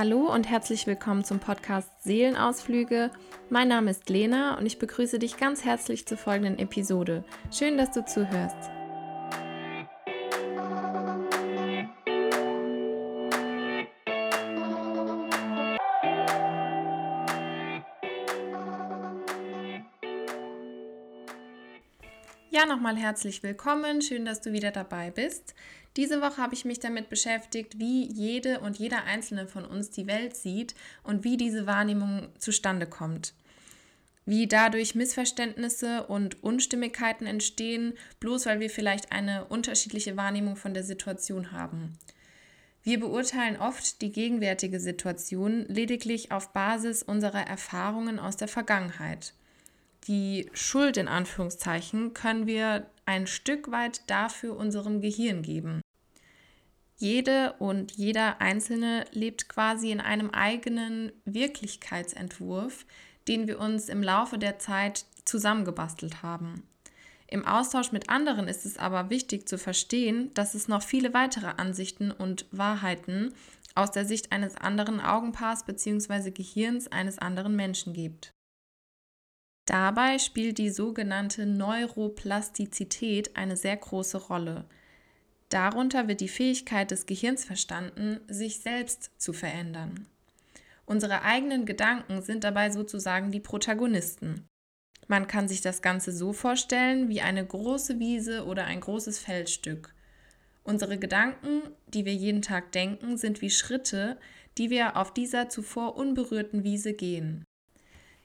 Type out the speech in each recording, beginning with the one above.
Hallo und herzlich willkommen zum Podcast Seelenausflüge. Mein Name ist Lena und ich begrüße dich ganz herzlich zur folgenden Episode. Schön, dass du zuhörst. Ja, nochmal herzlich willkommen. Schön, dass du wieder dabei bist. Diese Woche habe ich mich damit beschäftigt, wie jede und jeder einzelne von uns die Welt sieht und wie diese Wahrnehmung zustande kommt. Wie dadurch Missverständnisse und Unstimmigkeiten entstehen, bloß weil wir vielleicht eine unterschiedliche Wahrnehmung von der Situation haben. Wir beurteilen oft die gegenwärtige Situation lediglich auf Basis unserer Erfahrungen aus der Vergangenheit die Schuld in Anführungszeichen können wir ein Stück weit dafür unserem Gehirn geben. Jede und jeder Einzelne lebt quasi in einem eigenen Wirklichkeitsentwurf, den wir uns im Laufe der Zeit zusammengebastelt haben. Im Austausch mit anderen ist es aber wichtig zu verstehen, dass es noch viele weitere Ansichten und Wahrheiten aus der Sicht eines anderen Augenpaars bzw. Gehirns eines anderen Menschen gibt. Dabei spielt die sogenannte Neuroplastizität eine sehr große Rolle. Darunter wird die Fähigkeit des Gehirns verstanden, sich selbst zu verändern. Unsere eigenen Gedanken sind dabei sozusagen die Protagonisten. Man kann sich das Ganze so vorstellen wie eine große Wiese oder ein großes Feldstück. Unsere Gedanken, die wir jeden Tag denken, sind wie Schritte, die wir auf dieser zuvor unberührten Wiese gehen.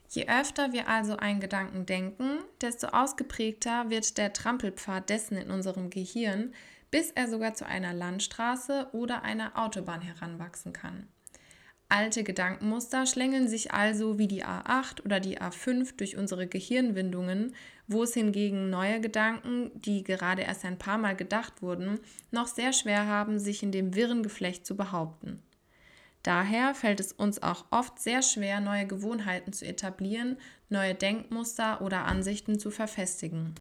Je öfter wir also einen Gedanken denken, desto ausgeprägter wird der Trampelpfad dessen in unserem Gehirn, bis er sogar zu einer Landstraße oder einer Autobahn heranwachsen kann. Alte Gedankenmuster schlängeln sich also wie die A8 oder die A5 durch unsere Gehirnwindungen, wo es hingegen neue Gedanken, die gerade erst ein paar Mal gedacht wurden, noch sehr schwer haben, sich in dem wirren Geflecht zu behaupten. Daher fällt es uns auch oft sehr schwer, neue Gewohnheiten zu etablieren, neue Denkmuster oder Ansichten zu verfestigen.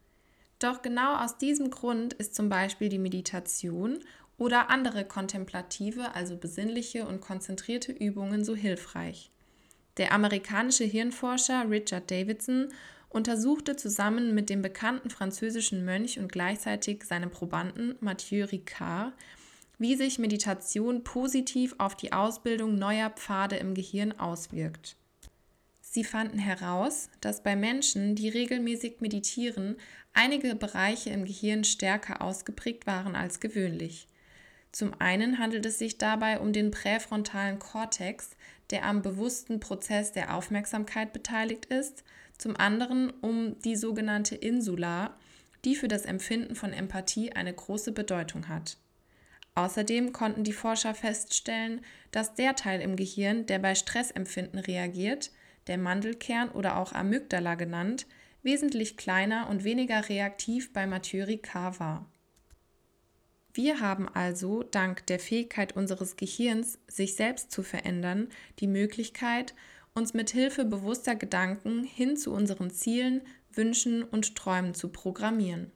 Doch genau aus diesem Grund ist zum Beispiel die Meditation oder andere kontemplative, also besinnliche und konzentrierte Übungen so hilfreich. Der amerikanische Hirnforscher Richard Davidson untersuchte zusammen mit dem bekannten französischen Mönch und gleichzeitig seinem Probanden Mathieu Ricard wie sich Meditation positiv auf die Ausbildung neuer Pfade im Gehirn auswirkt. Sie fanden heraus, dass bei Menschen, die regelmäßig meditieren, einige Bereiche im Gehirn stärker ausgeprägt waren als gewöhnlich. Zum einen handelt es sich dabei um den präfrontalen Kortex, der am bewussten Prozess der Aufmerksamkeit beteiligt ist, zum anderen um die sogenannte Insula, die für das Empfinden von Empathie eine große Bedeutung hat. Außerdem konnten die Forscher feststellen, dass der Teil im Gehirn, der bei Stressempfinden reagiert, der Mandelkern oder auch Amygdala genannt, wesentlich kleiner und weniger reaktiv bei Mathieu Ricard war. Wir haben also dank der Fähigkeit unseres Gehirns, sich selbst zu verändern, die Möglichkeit, uns mit Hilfe bewusster Gedanken hin zu unseren Zielen, Wünschen und Träumen zu programmieren.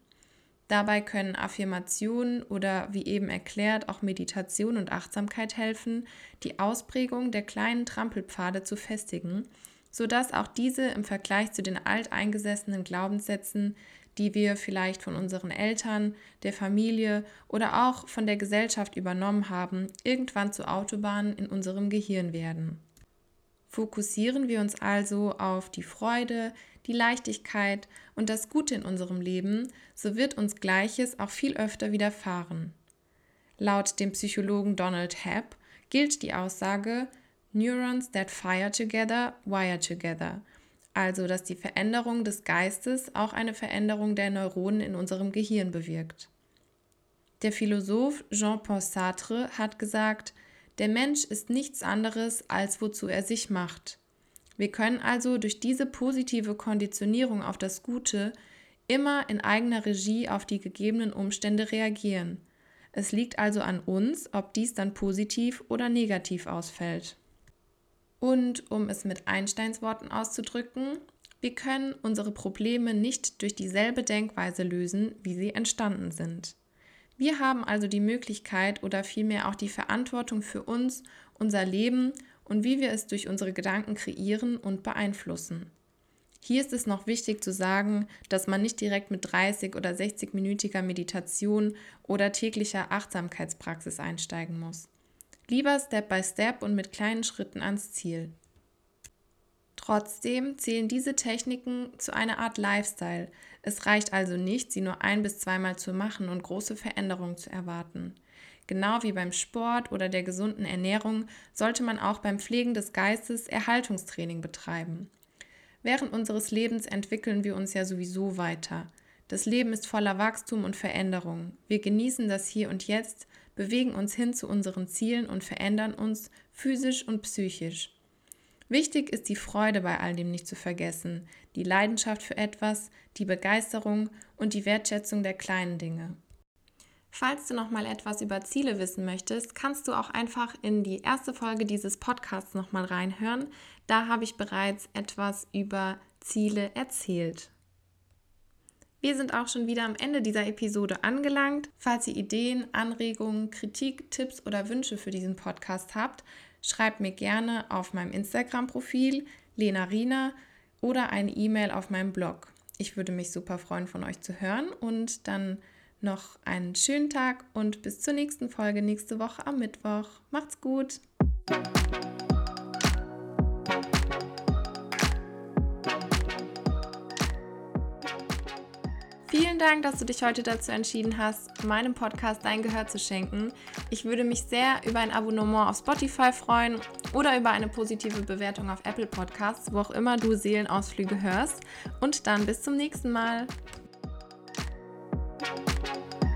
Dabei können Affirmationen oder wie eben erklärt auch Meditation und Achtsamkeit helfen, die Ausprägung der kleinen Trampelpfade zu festigen, sodass auch diese im Vergleich zu den alteingesessenen Glaubenssätzen, die wir vielleicht von unseren Eltern, der Familie oder auch von der Gesellschaft übernommen haben, irgendwann zu Autobahnen in unserem Gehirn werden. Fokussieren wir uns also auf die Freude, die Leichtigkeit und das Gute in unserem Leben, so wird uns Gleiches auch viel öfter widerfahren. Laut dem Psychologen Donald Hebb gilt die Aussage Neurons that fire together, wire together, also dass die Veränderung des Geistes auch eine Veränderung der Neuronen in unserem Gehirn bewirkt. Der Philosoph Jean-Paul Sartre hat gesagt, der Mensch ist nichts anderes, als wozu er sich macht. Wir können also durch diese positive Konditionierung auf das Gute immer in eigener Regie auf die gegebenen Umstände reagieren. Es liegt also an uns, ob dies dann positiv oder negativ ausfällt. Und um es mit Einsteins Worten auszudrücken, Wir können unsere Probleme nicht durch dieselbe Denkweise lösen, wie sie entstanden sind. Wir haben also die Möglichkeit oder vielmehr auch die Verantwortung für uns, unser Leben und wie wir es durch unsere Gedanken kreieren und beeinflussen. Hier ist es noch wichtig zu sagen, dass man nicht direkt mit 30 oder 60-minütiger Meditation oder täglicher Achtsamkeitspraxis einsteigen muss. Lieber Step by Step und mit kleinen Schritten ans Ziel. Trotzdem zählen diese Techniken zu einer Art Lifestyle. Es reicht also nicht, sie nur ein bis zweimal zu machen und große Veränderungen zu erwarten. Genau wie beim Sport oder der gesunden Ernährung sollte man auch beim Pflegen des Geistes Erhaltungstraining betreiben. Während unseres Lebens entwickeln wir uns ja sowieso weiter. Das Leben ist voller Wachstum und Veränderung. Wir genießen das Hier und Jetzt, bewegen uns hin zu unseren Zielen und verändern uns physisch und psychisch. Wichtig ist die Freude bei all dem nicht zu vergessen, die Leidenschaft für etwas, die Begeisterung und die Wertschätzung der kleinen Dinge. Falls du noch mal etwas über Ziele wissen möchtest, kannst du auch einfach in die erste Folge dieses Podcasts noch mal reinhören. Da habe ich bereits etwas über Ziele erzählt. Wir sind auch schon wieder am Ende dieser Episode angelangt. Falls ihr Ideen, Anregungen, Kritik, Tipps oder Wünsche für diesen Podcast habt, schreibt mir gerne auf meinem Instagram-Profil Lena Rina oder eine E-Mail auf meinem Blog. Ich würde mich super freuen, von euch zu hören und dann noch einen schönen Tag und bis zur nächsten Folge nächste Woche am Mittwoch. Macht's gut! Vielen Dank, dass du dich heute dazu entschieden hast, meinem Podcast dein Gehör zu schenken. Ich würde mich sehr über ein Abonnement auf Spotify freuen oder über eine positive Bewertung auf Apple Podcasts, wo auch immer du Seelenausflüge hörst. Und dann bis zum nächsten Mal. Thank you.